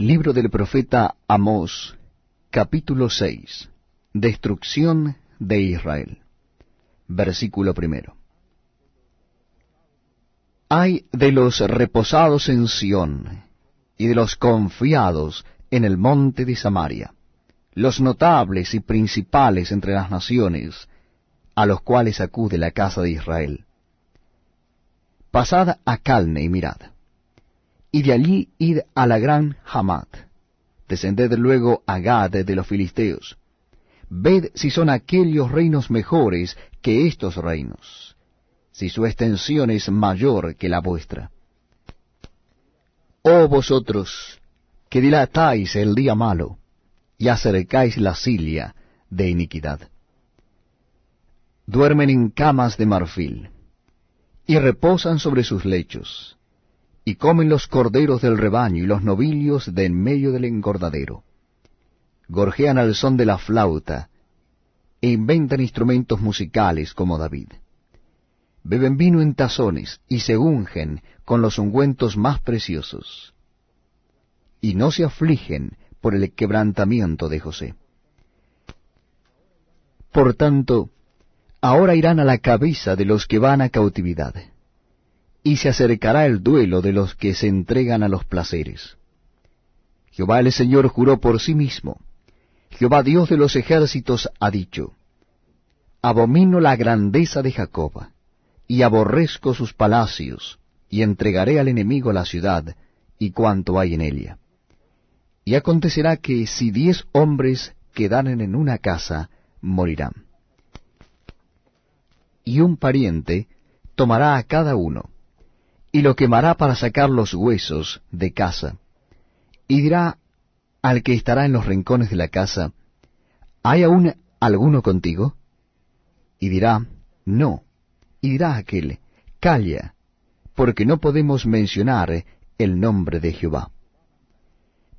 Libro del profeta Amós, capítulo 6. Destrucción de Israel. Versículo primero. Hay de los reposados en Sión y de los confiados en el monte de Samaria, los notables y principales entre las naciones, a los cuales acude la casa de Israel. Pasad a Calne y mirad y de allí id a la gran Hamat. Descended luego a Gad de los filisteos. Ved si son aquellos reinos mejores que estos reinos, si su extensión es mayor que la vuestra. Oh vosotros, que dilatáis el día malo, y acercáis la silla de iniquidad. Duermen en camas de marfil, y reposan sobre sus lechos y comen los corderos del rebaño y los novillos de en medio del engordadero. Gorjean al son de la flauta, e inventan instrumentos musicales como David. Beben vino en tazones y se ungen con los ungüentos más preciosos. Y no se afligen por el quebrantamiento de José. Por tanto, ahora irán a la cabeza de los que van a cautividad y se acercará el duelo de los que se entregan a los placeres. Jehová el Señor juró por sí mismo, Jehová Dios de los ejércitos ha dicho, Abomino la grandeza de Jacob, y aborrezco sus palacios, y entregaré al enemigo la ciudad, y cuanto hay en ella. Y acontecerá que si diez hombres quedaren en una casa, morirán. Y un pariente tomará a cada uno, y lo quemará para sacar los huesos de casa. Y dirá al que estará en los rincones de la casa, ¿hay aún alguno contigo? Y dirá, no. Y dirá aquel, calla, porque no podemos mencionar el nombre de Jehová.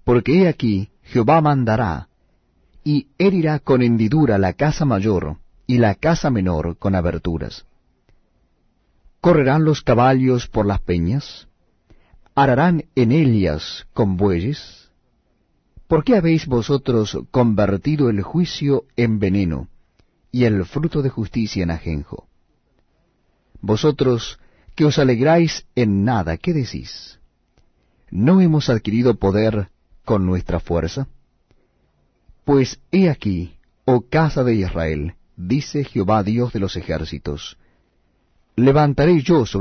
Porque he aquí, Jehová mandará, y herirá con hendidura la casa mayor y la casa menor con aberturas ¿Correrán los caballos por las peñas? ¿Ararán en ellas con bueyes? ¿Por qué habéis vosotros convertido el juicio en veneno y el fruto de justicia en ajenjo? Vosotros que os alegráis en nada, ¿qué decís? ¿No hemos adquirido poder con nuestra fuerza? Pues he aquí, oh casa de Israel, dice Jehová Dios de los ejércitos, levantaré yo sobre